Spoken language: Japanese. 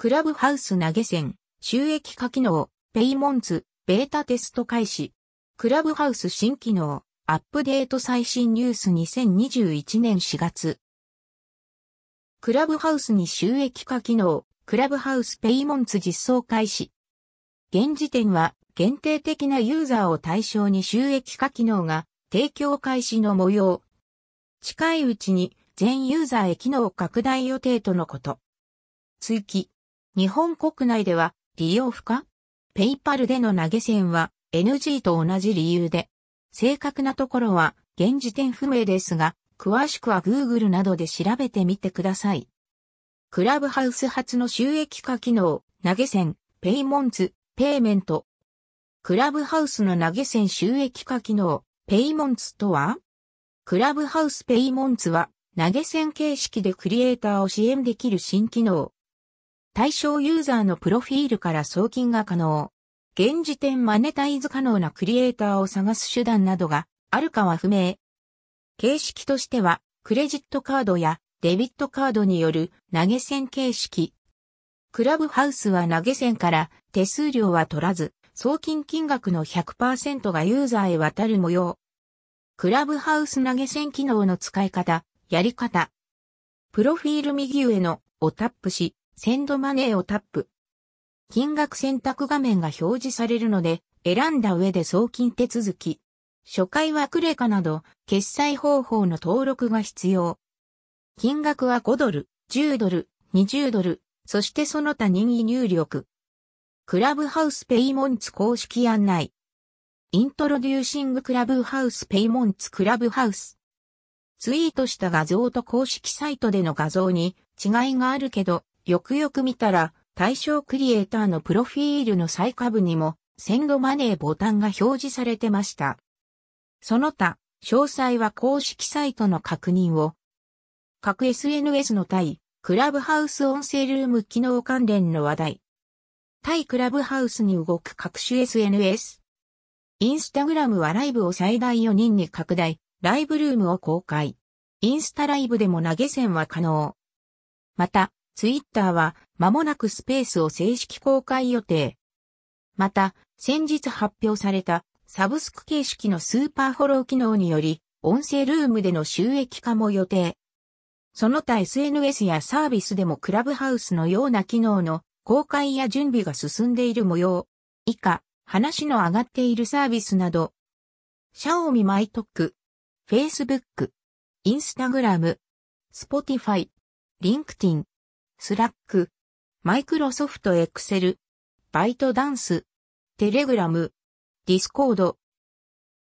クラブハウス投げ銭、収益化機能、ペイモンツ、ベータテスト開始。クラブハウス新機能、アップデート最新ニュース2021年4月。クラブハウスに収益化機能、クラブハウスペイモンツ実装開始。現時点は限定的なユーザーを対象に収益化機能が提供開始の模様。近いうちに全ユーザーへ機能拡大予定とのこと。追記。日本国内では利用不可ペイパルでの投げ銭は NG と同じ理由で、正確なところは現時点不明ですが、詳しくは Google などで調べてみてください。クラブハウス初の収益化機能、投げ銭、ペイモンツ、ペイメント。クラブハウスの投げ銭収益化機能、ペイモンツとは？クラブハウスペイモンツは投げ銭形式でクリエイターを支援できる新機能。対象ユーザーのプロフィールから送金が可能。現時点マネタイズ可能なクリエイターを探す手段などがあるかは不明。形式としては、クレジットカードやデビットカードによる投げ銭形式。クラブハウスは投げ銭から手数料は取らず、送金金額の100%がユーザーへ渡る模様。クラブハウス投げ銭機能の使い方、やり方。プロフィール右上のをタップし、センドマネーをタップ。金額選択画面が表示されるので、選んだ上で送金手続き。初回はクレカなど、決済方法の登録が必要。金額は5ドル、10ドル、20ドル、そしてその他任意入力。クラブハウスペイモンツ公式案内。イントロデューシングクラブハウスペイモンツクラブハウス。ツイートした画像と公式サイトでの画像に違いがあるけど、よくよく見たら、対象クリエイターのプロフィールの最下部にも、センドマネーボタンが表示されてました。その他、詳細は公式サイトの確認を。各 SNS の対、クラブハウス音声ルーム機能関連の話題。対クラブハウスに動く各種 SNS。インスタグラムはライブを最大4人に拡大、ライブルームを公開。インスタライブでも投げ銭は可能。また、ツイッターは間もなくスペースを正式公開予定。また、先日発表されたサブスク形式のスーパーフォロー機能により、音声ルームでの収益化も予定。その他 SNS やサービスでもクラブハウスのような機能の公開や準備が進んでいる模様。以下、話の上がっているサービスなど、シャオミマイトック、Facebook、Instagram、Spotify、LinkedIn、 Slack、 Microsoft Excel、 ByteDance、 Telegram、 Discord、